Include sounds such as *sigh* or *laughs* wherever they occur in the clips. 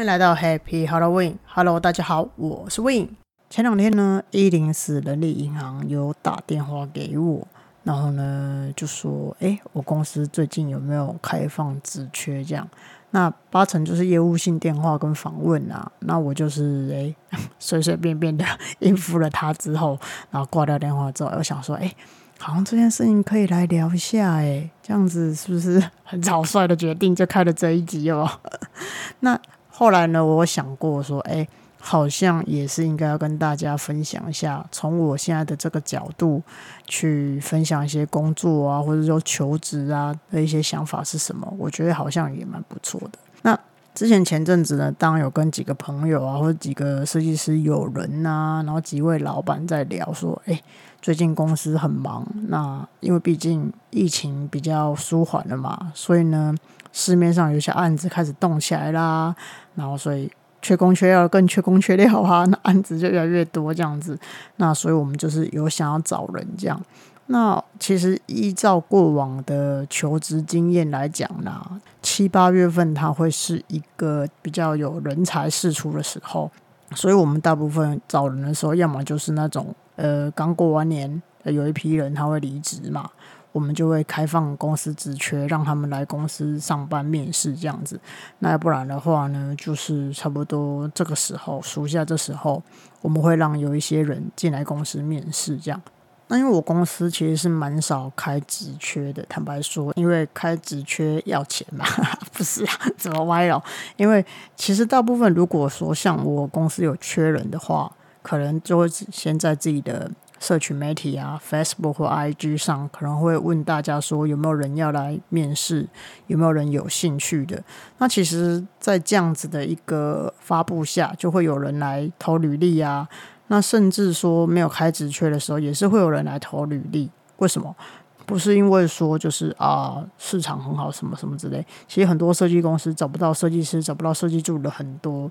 欢迎来到 Happy Halloween。Hello，大家好，我是 Win。前两天呢，一零四人力银行有打电话给我，然后呢就说：“哎，我公司最近有没有开放职缺？”这样，那八成就是业务性电话跟访问啊。那我就是哎，*laughs* 随随便便的 *laughs* 应付了他之后，然后挂掉电话之后，又想说：“哎。”好像这件事情可以来聊一下，哎，这样子是不是很草率的决定就开了这一集哦？*laughs* 那后来呢，我想过说，哎，好像也是应该要跟大家分享一下，从我现在的这个角度去分享一些工作啊，或者说求职啊的一些想法是什么？我觉得好像也蛮不错的。那之前前阵子呢，当然有跟几个朋友啊，或者几个设计师友人呐，然后几位老板在聊说，哎。最近公司很忙，那因为毕竟疫情比较舒缓了嘛，所以呢，市面上有些案子开始动起来啦，然后所以缺工缺料更缺工缺料啊，*laughs* 那案子就越来越多这样子，那所以我们就是有想要找人这样。那其实依照过往的求职经验来讲呢，七八月份它会是一个比较有人才释出的时候，所以我们大部分找人的时候，要么就是那种。呃，刚过完年，有一批人他会离职嘛，我们就会开放公司职缺，让他们来公司上班面试这样子。那要不然的话呢，就是差不多这个时候，暑假这时候，我们会让有一些人进来公司面试这样。那因为我公司其实是蛮少开职缺的，坦白说，因为开职缺要钱嘛，*laughs* 不是啊？怎么歪了？因为其实大部分如果说像我公司有缺人的话。可能就会先在自己的社群媒体啊，Facebook 或 IG 上，可能会问大家说有没有人要来面试，有没有人有兴趣的。那其实，在这样子的一个发布下，就会有人来投履历啊。那甚至说没有开职缺的时候，也是会有人来投履历。为什么？不是因为说就是啊市场很好什么什么之类。其实很多设计公司找不到设计师，找不到设计助理的很多。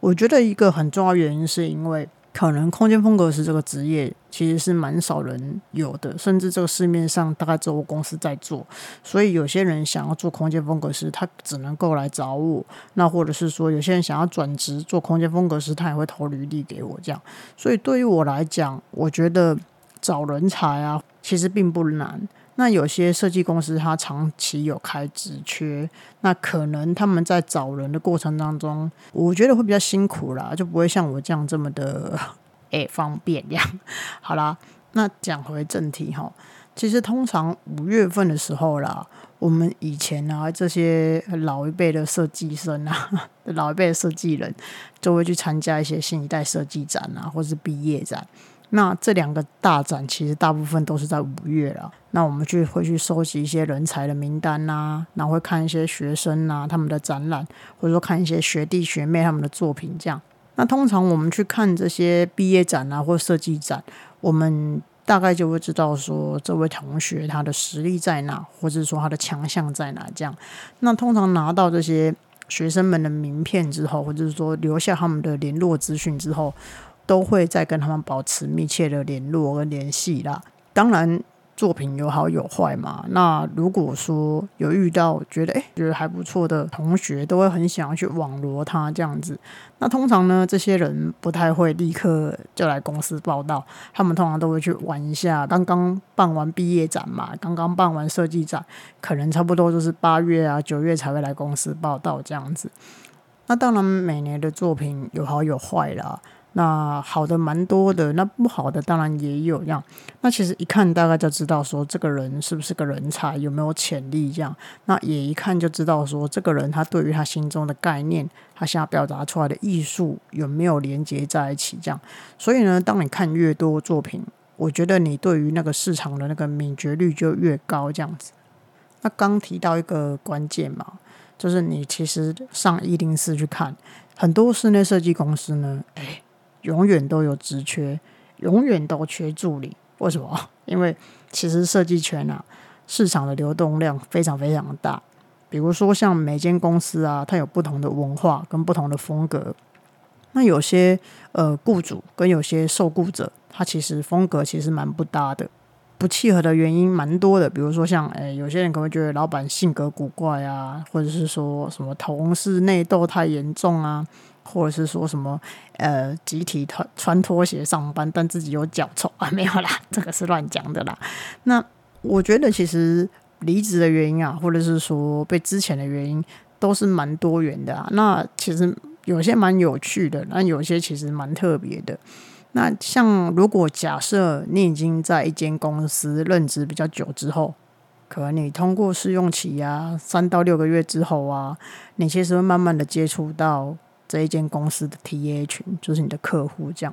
我觉得一个很重要原因是因为。可能空间风格师这个职业其实是蛮少人有的，甚至这个市面上大概只有我公司在做，所以有些人想要做空间风格师，他只能够来找我。那或者是说，有些人想要转职做空间风格师，他也会投履历给我这样。所以对于我来讲，我觉得找人才啊，其实并不难。那有些设计公司，它长期有开职缺，那可能他们在找人的过程当中，我觉得会比较辛苦啦，就不会像我这样这么的诶方便这样。好啦，那讲回正题哈，其实通常五月份的时候啦，我们以前啊这些老一辈的设计生啊，*laughs* 老一辈的设计人，就会去参加一些新一代设计展啊，或是毕业展。那这两个大展其实大部分都是在五月了。那我们去会去收集一些人才的名单呐，然后会看一些学生呐他们的展览，或者说看一些学弟学妹他们的作品这样。那通常我们去看这些毕业展啊或设计展，我们大概就会知道说这位同学他的实力在哪，或者说他的强项在哪这样。那通常拿到这些学生们的名片之后，或者是说留下他们的联络资讯之后。都会再跟他们保持密切的联络跟联系啦。当然，作品有好有坏嘛。那如果说有遇到觉得哎觉得还不错的同学，都会很想要去网罗他这样子。那通常呢，这些人不太会立刻就来公司报道，他们通常都会去玩一下。刚刚办完毕业展嘛，刚刚办完设计展，可能差不多就是八月啊九月才会来公司报道这样子。那当然，每年的作品有好有坏啦。那好的蛮多的，那不好的当然也有样。那其实一看大概就知道说这个人是不是个人才，有没有潜力这样。那也一看就知道说这个人他对于他心中的概念，他想要表达出来的艺术有没有连接在一起这样。所以呢，当你看越多作品，我觉得你对于那个市场的那个敏觉率就越高这样子。那刚提到一个关键嘛，就是你其实上一零四去看很多室内设计公司呢，哎。永远都有职缺，永远都缺助理。为什么？*laughs* 因为其实设计圈啊，市场的流动量非常非常大。比如说，像每间公司啊，它有不同的文化跟不同的风格。那有些呃雇主跟有些受雇者，他其实风格其实蛮不搭的。不契合的原因蛮多的，比如说像，诶，有些人可能会觉得老板性格古怪啊，或者是说什么同事内斗太严重啊，或者是说什么，呃，集体穿穿拖鞋上班，但自己有脚臭啊，没有啦，这个是乱讲的啦。*laughs* 那我觉得其实离职的原因啊，或者是说被之前的原因，都是蛮多元的啊。那其实有些蛮有趣的，那有些其实蛮特别的。那像如果假设你已经在一间公司任职比较久之后，可能你通过试用期啊，三到六个月之后啊，你其实会慢慢的接触到这一间公司的 TA 群，就是你的客户这样。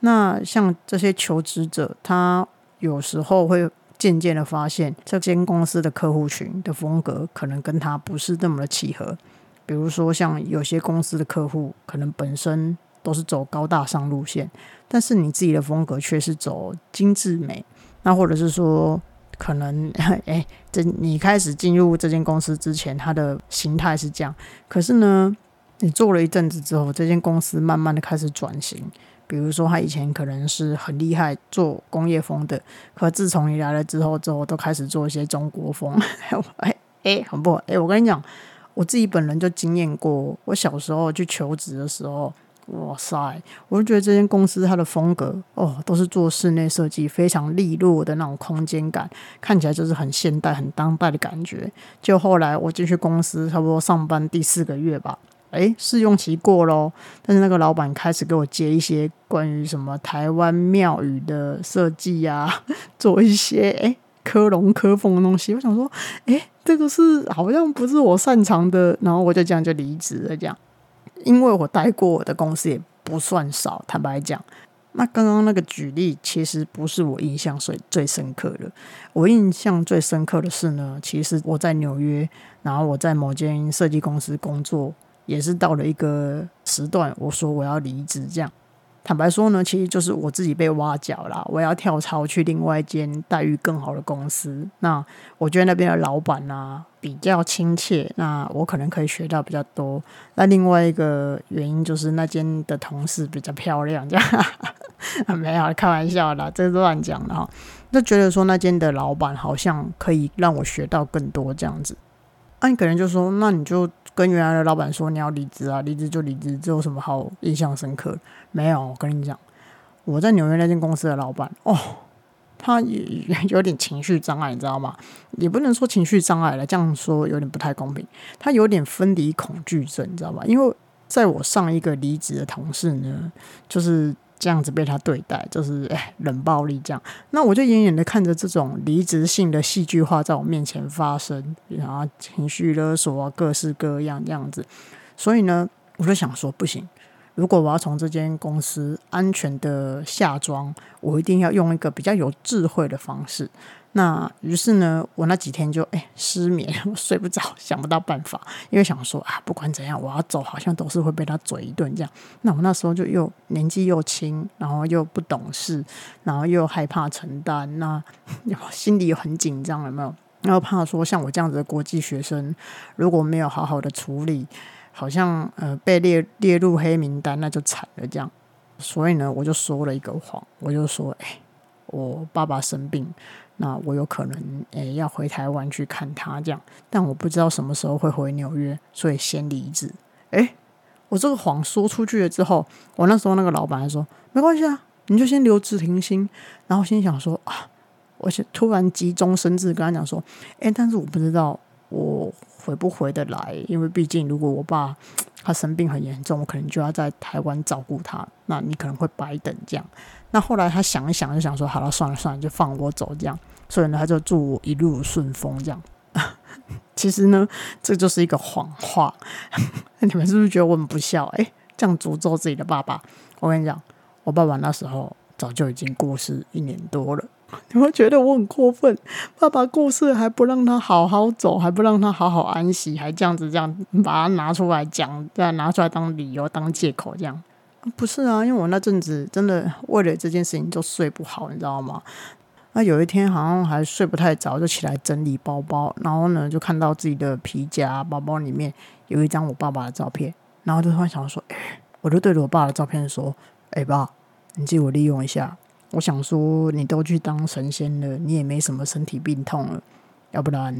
那像这些求职者，他有时候会渐渐的发现，这间公司的客户群的风格可能跟他不是那么的契合。比如说，像有些公司的客户可能本身都是走高大上路线。但是你自己的风格却是走精致美，那或者是说，可能 *laughs* 哎，这你开始进入这间公司之前，它的形态是这样。可是呢，你做了一阵子之后，这间公司慢慢的开始转型。比如说，他以前可能是很厉害做工业风的，可自从你来了之后，之后都开始做一些中国风。*laughs* 哎哎，很不哎，我跟你讲，我自己本人就经验过，我小时候去求职的时候。哇塞！我就觉得这间公司它的风格哦，都是做室内设计，非常利落的那种空间感，看起来就是很现代、很当代的感觉。就后来我进去公司，差不多上班第四个月吧，诶，试用期过咯，但是那个老板开始给我接一些关于什么台湾庙宇的设计啊，*laughs* 做一些诶科龙科凤的东西。我想说，诶，这个是好像不是我擅长的，然后我就这样就离职了，这样。因为我待过我的公司也不算少，坦白讲，那刚刚那个举例其实不是我印象最最深刻的。我印象最深刻的是呢，其实我在纽约，然后我在某间设计公司工作，也是到了一个时段，我说我要离职，这样。坦白说呢，其实就是我自己被挖角了，我要跳槽去另外一间待遇更好的公司。那我觉得那边的老板啊比较亲切，那我可能可以学到比较多。那另外一个原因就是那间的同事比较漂亮，这样 *laughs* 没有开玩笑啦，这是乱讲的哈。就觉得说那间的老板好像可以让我学到更多这样子。那你可能就说，那你就。跟原来的老板说你要离职啊，离职就离职，这有什么好印象深刻？没有，我跟你讲，我在纽约那间公司的老板哦，他也 *laughs* 有点情绪障碍，你知道吗？也不能说情绪障碍了，这样说有点不太公平。他有点分离恐惧症，你知道吧？因为在我上一个离职的同事呢，就是。这样子被他对待，就是哎冷暴力这样。那我就远远的看着这种离职性的戏剧化在我面前发生，然后情绪勒索啊，各式各样这样子。所以呢，我就想说，不行，如果我要从这间公司安全的下装，我一定要用一个比较有智慧的方式。那于是呢，我那几天就哎失眠，*laughs* 我睡不着，想不到办法，因为想说啊，不管怎样，我要走，好像都是会被他嘴一顿这样。那我那时候就又年纪又轻，然后又不懂事，然后又害怕承担，那 *laughs* 心里又很紧张，有没有？然后怕说像我这样子的国际学生，如果没有好好的处理，好像呃被列列入黑名单，那就惨了这样。所以呢，我就说了一个谎，我就说，哎，我爸爸生病。那我有可能诶要回台湾去看他这样，但我不知道什么时候会回纽约，所以先离职。诶，我这个谎说出去了之后，我那时候那个老板说没关系啊，你就先留职停薪。然后心想说啊，我就突然急中生智跟他讲说，诶，但是我不知道我回不回得来，因为毕竟如果我爸他生病很严重，我可能就要在台湾照顾他，那你可能会白等这样。那后来他想一想，就想说：“好了，算了算了，就放我走这样。”所以呢，他就祝我一路顺风这样。*laughs* 其实呢，这就是一个谎话。*laughs* 你们是不是觉得我很不孝？哎，这样诅咒自己的爸爸。我跟你讲，我爸爸那时候早就已经过世一年多了。你们觉得我很过分？爸爸过世还不让他好好走，还不让他好好安息，还这样子这样把他拿出来讲，再拿出来当理由、当借口这样。不是啊，因为我那阵子真的为了这件事情就睡不好，你知道吗？那有一天好像还睡不太着，就起来整理包包，然后呢就看到自己的皮夹包包里面有一张我爸爸的照片，然后就突然想说，哎，我就对着我爸的照片说，哎爸，你借我利用一下，我想说，你都去当神仙了，你也没什么身体病痛了，要不然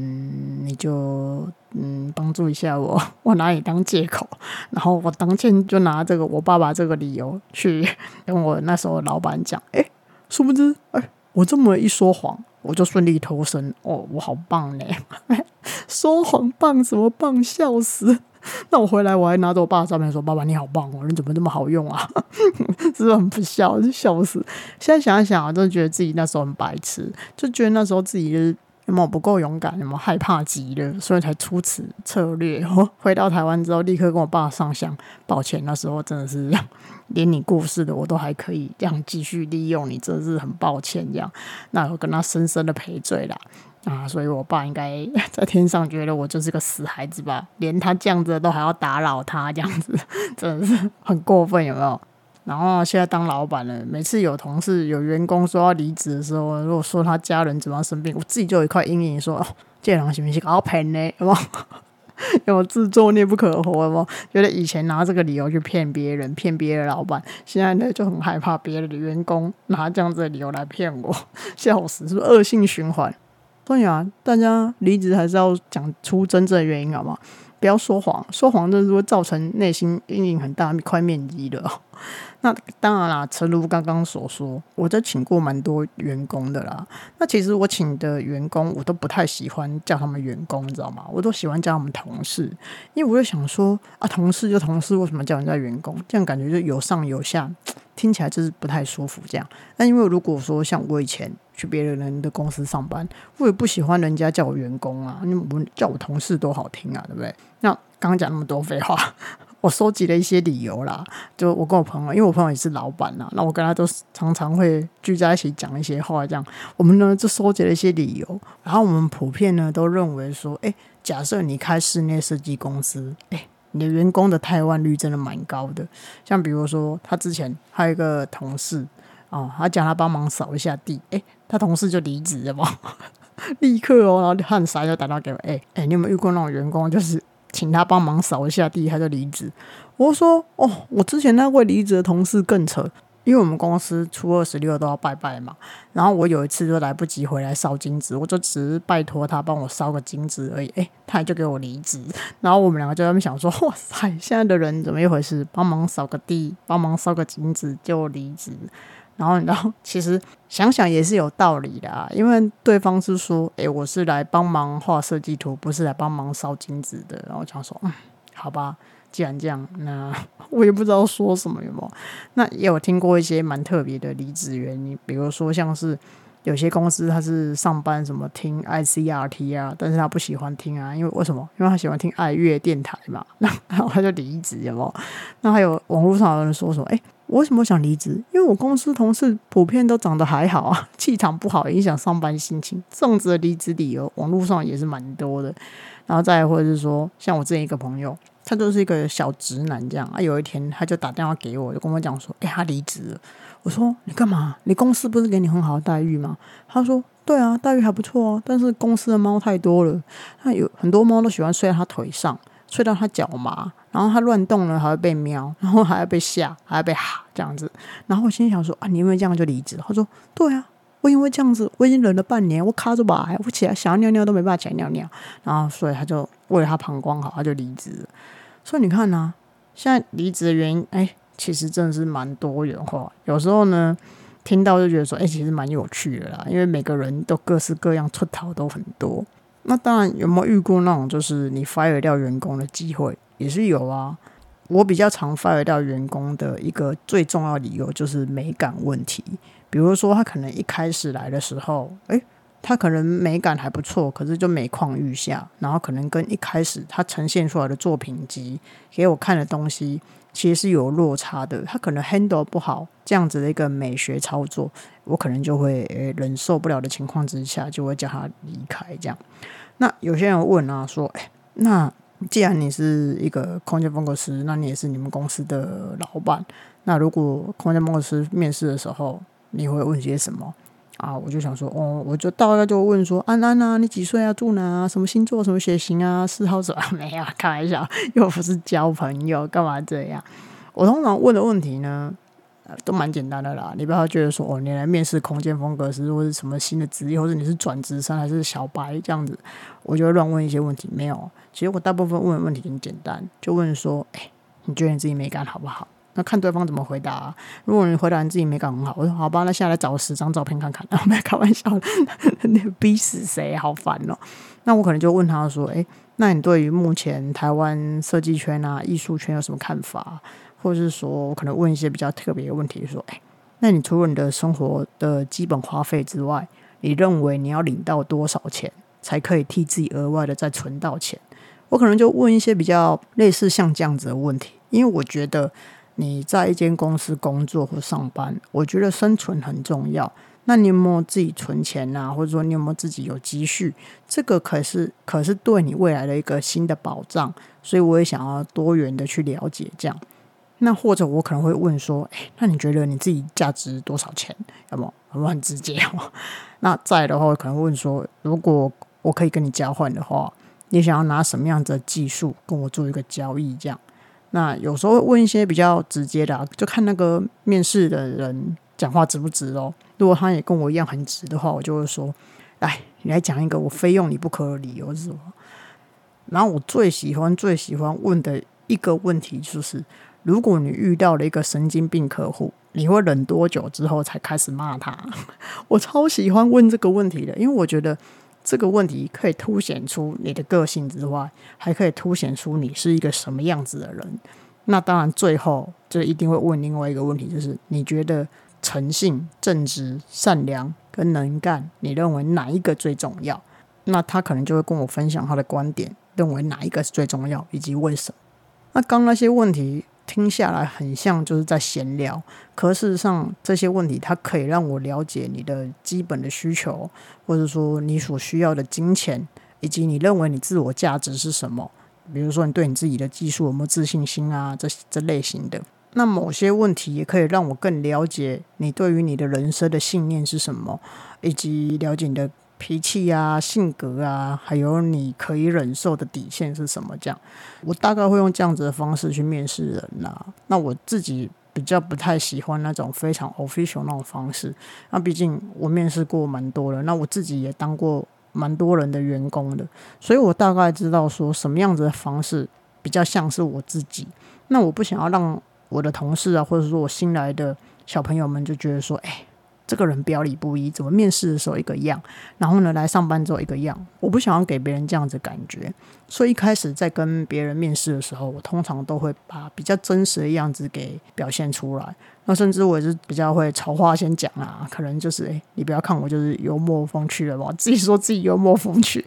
你就嗯帮助一下我，*laughs* 我拿你当借口，然后我当天就拿这个我爸爸这个理由去跟我那时候老板讲，哎，殊不知，哎，我这么一说谎，我就顺利脱身，哦，我好棒呢，*laughs* 说谎棒什么棒，笑死。*laughs* 那我回来，我还拿着我爸的照片说：“爸爸你好棒哦，你怎么这么好用啊？”是不是很不孝？就笑死！现在想一想啊，真的觉得自己那时候很白痴，就觉得那时候自己就是有没有不够勇敢，有没有害怕极了，所以才出此策略。*laughs* 回到台湾之后，立刻跟我爸上香，抱歉，那时候真的是连你过世的我都还可以这样继续利用你，真的是很抱歉这样。那我跟他深深的赔罪啦。啊，所以我爸应该在天上觉得我就是个死孩子吧？连他这样子都还要打扰他，这样子真的是很过分，有没有？然后现在当老板了，每次有同事、有员工说要离职的时候，如果说他家人怎么样生病，我自己就有一块阴影，说哦，这人行不行？好骗呢？*laughs* 有有？有自作孽不可活吗？觉得以前拿这个理由去骗别人、骗别的老板，现在呢就很害怕别人的员工拿这样子的理由来骗我，笑死！是不是恶性循环？所以啊，大家离职还是要讲出真正的原因，好吗？不要说谎，说谎这是会造成内心阴影很大一块面积的。那当然啦，诚如刚刚所说，我在请过蛮多员工的啦。那其实我请的员工，我都不太喜欢叫他们员工，你知道吗？我都喜欢叫他们同事，因为我就想说啊，同事就同事，为什么叫人家员工？这样感觉就有上有下，*tsk* 听起来就是不太舒服。这样，那因为如果说像我以前。去别人的公司上班，我也不喜欢人家叫我员工啊，因为我叫我同事多好听啊，对不对？那刚刚讲那么多废话，我收集了一些理由啦。就我跟我朋友，因为我朋友也是老板呐，那我跟他都常常会聚在一起讲一些话，这样我们呢就收集了一些理由。然后我们普遍呢都认为说，哎，假设你开室内设计公司，哎，你的员工的汰换率真的蛮高的。像比如说，他之前还有一个同事。哦，他叫他帮忙扫一下地，哎，他同事就离职了嘛，*laughs* 立刻哦，然后汗傻就打电话给我，哎哎，你有没有遇过那种员工，就是请他帮忙扫一下地，他就离职？我说哦，我之前那位离职的同事更扯，因为我们公司初二十六都要拜拜嘛，然后我有一次就来不及回来烧金纸，我就只是拜托他帮我烧个金纸而已，哎，他就给我离职，然后我们两个就在那边想说，哇塞，现在的人怎么一回事？帮忙扫个地，帮忙烧个金纸就离职。然后，然后其实想想也是有道理的啊，因为对方是说：“哎，我是来帮忙画设计图，不是来帮忙烧金子的。”然后讲说：“嗯，好吧，既然这样，那我也不知道说什么，有没有？那也有听过一些蛮特别的离职原因，比如说像是有些公司他是上班什么听 ICRT 啊，但是他不喜欢听啊，因为为什么？因为他喜欢听爱乐电台嘛，那然后他就离职，有没有？那还有网络上有人说什么？哎。我为什么想离职？因为我公司同事普遍都长得还好啊，*laughs* 气场不好，影响上班心情。这种子的离职理由，网络上也是蛮多的。然后再或者是说，像我之前一个朋友，他就是一个小直男这样啊。有一天他就打电话给我，就跟我讲说：“哎，他离职了。”我说：“你干嘛？你公司不是给你很好的待遇吗？”他说：“对啊，待遇还不错啊，但是公司的猫太多了，那有很多猫都喜欢睡在他腿上。”睡到他脚麻，然后他乱动了还会被瞄，*laughs* 然后还要被吓，还要被哈这样子。然后我心想说啊，你因为这样就离职？他说对啊，我因为这样子，我已经忍了半年，我卡着吧，我起来想要尿尿都没办法起来尿尿。然后所以他就为了他膀胱好，他就离职。所以你看呢，现在离职的原因，哎，其实真的是蛮多元化。有时候呢，听到就觉得说，哎，其实蛮有趣的啦，因为每个人都各式各样出逃都很多。那当然，有没有遇过那种就是你 fire 掉员工的机会？也是有啊。我比较常 fire 掉员工的一个最重要理由就是美感问题。比如说，他可能一开始来的时候，诶，他可能美感还不错，可是就每况愈下，然后可能跟一开始他呈现出来的作品集给我看的东西。其实是有落差的，他可能 handle 不好这样子的一个美学操作，我可能就会忍受不了的情况之下，就会叫他离开。这样，那有些人问啊，说，哎，那既然你是一个空间风格师，那你也是你们公司的老板，那如果空间风格师面试的时候，你会问些什么？啊，我就想说，哦，我就大概就问说，安安啊，你几岁啊？住哪啊？什么星座？什么血型啊？嗜好什么？*laughs* 没有，开玩笑，又不是交朋友，干嘛这样？我通常问的问题呢，都蛮简单的啦。你不要觉得说哦，你来面试空间风格师，或者什么新的职业，或者你是转职生还是小白这样子，我就会乱问一些问题。没有，其实我大部分问的问题很简单，就问说，哎，你觉得你自己美感好不好？那看对方怎么回答。如果你回答你自己美感很好，我说好吧，那下来找十张照片看看。*laughs* 然后没有开玩笑，*laughs* 你逼死谁？好烦哦。那我可能就问他说：“哎，那你对于目前台湾设计圈啊、艺术圈有什么看法？或是说我可能问一些比较特别的问题，说：哎，那你除了你的生活的基本花费之外，你认为你要领到多少钱才可以替自己额外的再存到钱？我可能就问一些比较类似像这样子的问题，因为我觉得。”你在一间公司工作或上班，我觉得生存很重要。那你有没有自己存钱啊？或者说你有没有自己有积蓄？这个可是可是对你未来的一个新的保障。所以我也想要多元的去了解这样。那或者我可能会问说：哎，那你觉得你自己价值多少钱？要么有没有很直接哦？*laughs* 那在的话，可能问说：如果我可以跟你交换的话，你想要拿什么样的技术跟我做一个交易？这样。那有时候问一些比较直接的，就看那个面试的人讲话直不直哦。如果他也跟我一样很直的话，我就会说：“来，你来讲一个我非用你不可的理由是什么？”然后我最喜欢最喜欢问的一个问题就是：如果你遇到了一个神经病客户，你会忍多久之后才开始骂他？*laughs* 我超喜欢问这个问题的，因为我觉得。这个问题可以凸显出你的个性之外，还可以凸显出你是一个什么样子的人。那当然，最后就一定会问另外一个问题，就是你觉得诚信、正直、善良跟能干，你认为哪一个最重要？那他可能就会跟我分享他的观点，认为哪一个是最重要，以及为什么。那刚那些问题。听下来很像就是在闲聊，可事实上这些问题它可以让我了解你的基本的需求，或者说你所需要的金钱，以及你认为你自我价值是什么。比如说你对你自己的技术有没有自信心啊，这这类型的。那某些问题也可以让我更了解你对于你的人生的信念是什么，以及了解你的。脾气啊，性格啊，还有你可以忍受的底线是什么？这样，我大概会用这样子的方式去面试人呐。那我自己比较不太喜欢那种非常 official 那种方式。那毕竟我面试过蛮多了，那我自己也当过蛮多人的员工的，所以我大概知道说什么样子的方式比较像是我自己。那我不想要让我的同事啊，或者说我新来的小朋友们就觉得说，哎。这个人表里不一，怎么面试的时候一个样，然后呢来上班之后一个样，我不想要给别人这样子感觉，所以一开始在跟别人面试的时候，我通常都会把比较真实的样子给表现出来。那甚至我也是比较会朝话先讲啊，可能就是诶，你不要看我就是幽默风趣了吧，自己说自己幽默风趣。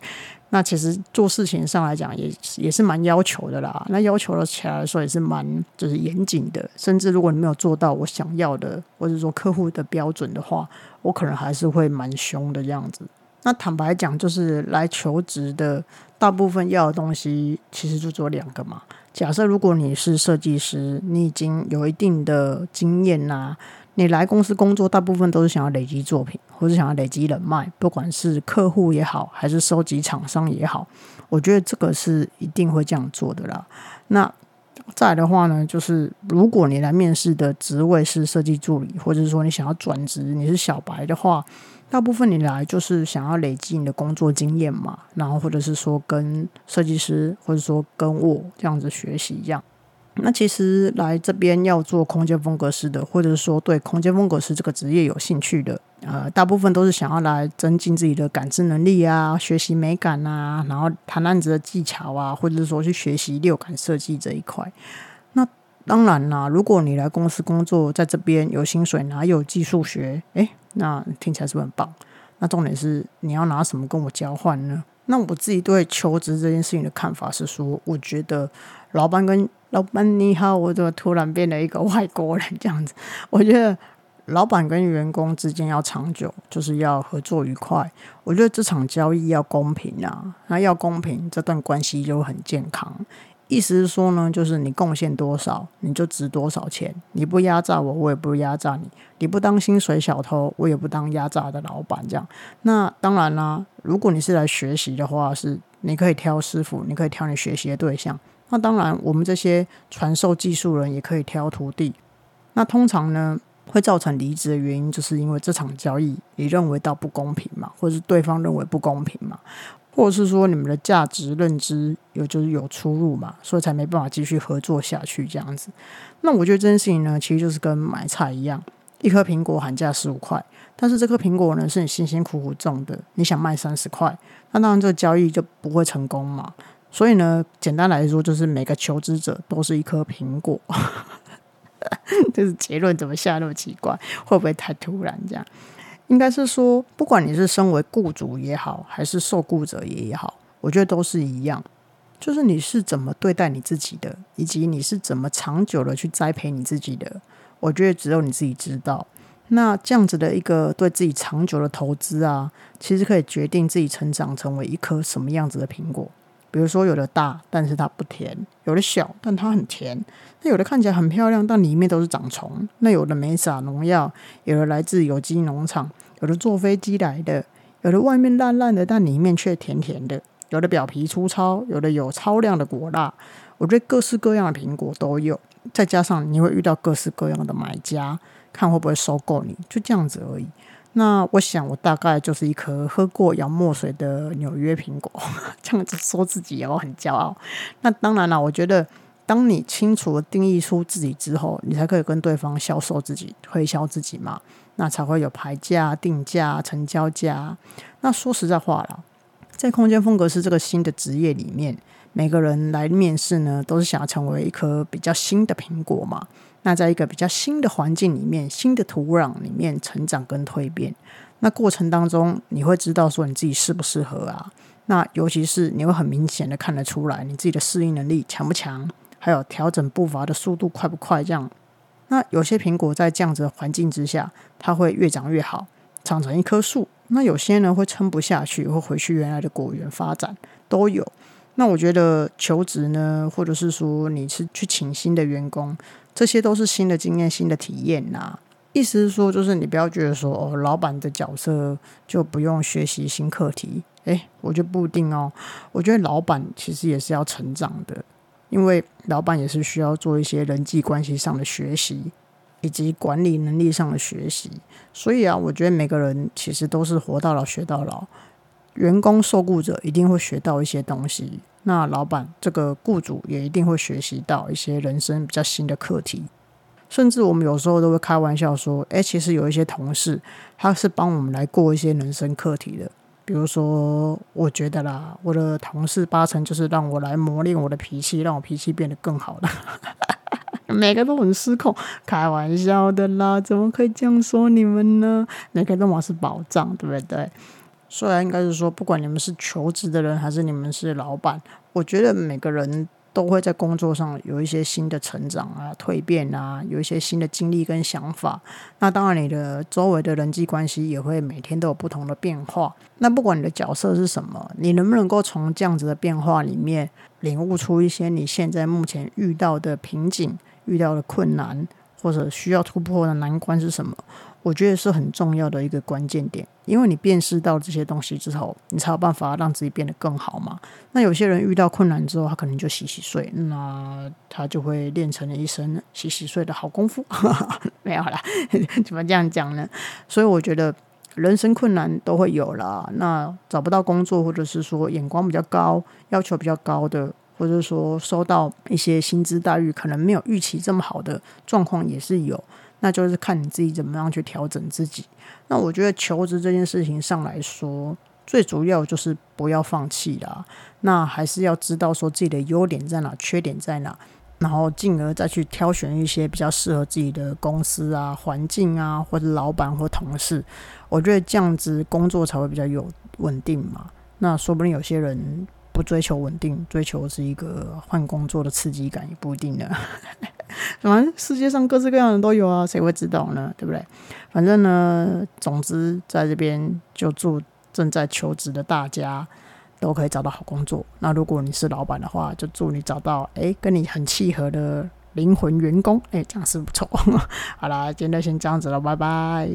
那其实做事情上来讲，也也是蛮要求的啦。那要求的起来说也是蛮就是严谨的。甚至如果你没有做到我想要的，或者说客户的标准的话，我可能还是会蛮凶的这样子。那坦白讲，就是来求职的大部分要的东西，其实就做两个嘛。假设如果你是设计师，你已经有一定的经验啦。你来公司工作，大部分都是想要累积作品，或是想要累积人脉，不管是客户也好，还是收集厂商也好，我觉得这个是一定会这样做的啦。那再的话呢，就是如果你来面试的职位是设计助理，或者是说你想要转职，你是小白的话，大部分你来就是想要累积你的工作经验嘛，然后或者是说跟设计师，或者说跟我这样子学习一样。那其实来这边要做空间风格师的，或者是说对空间风格师这个职业有兴趣的，呃，大部分都是想要来增进自己的感知能力啊，学习美感啊，然后谈案子的技巧啊，或者是说去学习六感设计这一块。那当然啦，如果你来公司工作，在这边有薪水拿，有技术学，诶，那听起来是不是很棒？那重点是你要拿什么跟我交换呢？那我自己对求职这件事情的看法是说，我觉得老板跟老板你好，我怎么突然变了一个外国人这样子？*laughs* 我觉得老板跟员工之间要长久，就是要合作愉快。我觉得这场交易要公平啊，那要公平，这段关系就很健康。意思是说呢，就是你贡献多少，你就值多少钱。你不压榨我，我也不压榨你；你不当薪水小偷，我也不当压榨的老板。这样，那当然啦。如果你是来学习的话，是你可以挑师傅，你可以挑你学习的对象。那当然，我们这些传授技术人也可以挑徒弟。那通常呢，会造成离职的原因，就是因为这场交易你认为到不公平嘛，或者是对方认为不公平嘛，或者是说你们的价值认知有就是有出入嘛，所以才没办法继续合作下去这样子。那我觉得这件事情呢，其实就是跟买菜一样，一颗苹果喊价十五块，但是这颗苹果呢是你辛辛苦苦种的，你想卖三十块，那当然这个交易就不会成功嘛。所以呢，简单来说就是每个求职者都是一颗苹果。*laughs* 这是结论，怎么下那么奇怪？会不会太突然？这样应该是说，不管你是身为雇主也好，还是受雇者也好，我觉得都是一样，就是你是怎么对待你自己的，以及你是怎么长久的去栽培你自己的，我觉得只有你自己知道。那这样子的一个对自己长久的投资啊，其实可以决定自己成长成为一颗什么样子的苹果。比如说，有的大，但是它不甜；有的小，但它很甜。那有的看起来很漂亮，但里面都是长虫。那有的没撒农药，有的来自有机农场，有的坐飞机来的，有的外面烂烂的，但里面却甜甜的。有的表皮粗糙，有的有超亮的果蜡。我觉得各式各样的苹果都有，再加上你会遇到各式各样的买家，看会不会收购你，就这样子而已。那我想，我大概就是一颗喝过洋墨水的纽约苹果，*laughs* 这样子说自己也很骄傲。那当然了，我觉得当你清楚的定义出自己之后，你才可以跟对方销售自己、推销自己嘛，那才会有牌价、定价、成交价。那说实在话了，在空间风格是这个新的职业里面，每个人来面试呢，都是想要成为一颗比较新的苹果嘛。那在一个比较新的环境里面、新的土壤里面成长跟蜕变，那过程当中你会知道说你自己适不适合啊？那尤其是你会很明显的看得出来你自己的适应能力强不强，还有调整步伐的速度快不快？这样，那有些苹果在这样子的环境之下，它会越长越好，长成一棵树；那有些人会撑不下去，会回去原来的果园发展，都有。那我觉得求职呢，或者是说你是去请新的员工。这些都是新的经验、新的体验呐。意思是说，就是你不要觉得说，哦，老板的角色就不用学习新课题。诶，我就不一定哦。我觉得老板其实也是要成长的，因为老板也是需要做一些人际关系上的学习，以及管理能力上的学习。所以啊，我觉得每个人其实都是活到老学到老。员工受雇者一定会学到一些东西。那老板这个雇主也一定会学习到一些人生比较新的课题，甚至我们有时候都会开玩笑说：“哎，其实有一些同事他是帮我们来过一些人生课题的。”比如说，我觉得啦，我的同事八成就是让我来磨练我的脾气，让我脾气变得更好了。*laughs* 每个都很失控，开玩笑的啦，怎么可以这样说你们呢？每个都我是宝藏，对不对？虽然应该是说，不管你们是求职的人还是你们是老板，我觉得每个人都会在工作上有一些新的成长啊、蜕变啊，有一些新的经历跟想法。那当然，你的周围的人际关系也会每天都有不同的变化。那不管你的角色是什么，你能不能够从这样子的变化里面领悟出一些你现在目前遇到的瓶颈、遇到的困难，或者需要突破的难关是什么？我觉得是很重要的一个关键点，因为你辨识到这些东西之后，你才有办法让自己变得更好嘛。那有些人遇到困难之后，他可能就洗洗睡，那他就会练成了一身洗洗睡的好功夫。*laughs* 没有啦，*laughs* 怎么这样讲呢？所以我觉得人生困难都会有啦。那找不到工作，或者是说眼光比较高、要求比较高的，或者说收到一些薪资待遇可能没有预期这么好的状况，也是有。那就是看你自己怎么样去调整自己。那我觉得求职这件事情上来说，最主要就是不要放弃啦。那还是要知道说自己的优点在哪，缺点在哪，然后进而再去挑选一些比较适合自己的公司啊、环境啊，或者老板或同事。我觉得这样子工作才会比较有稳定嘛。那说不定有些人。不追求稳定，追求是一个换工作的刺激感，也不一定的。*laughs* 反正世界上各式各样的都有啊，谁会知道呢？对不对？反正呢，总之在这边就祝正在求职的大家都可以找到好工作。那如果你是老板的话，就祝你找到哎跟你很契合的灵魂员工。哎，这样是不错。*laughs* 好啦，今天就先这样子了，拜拜。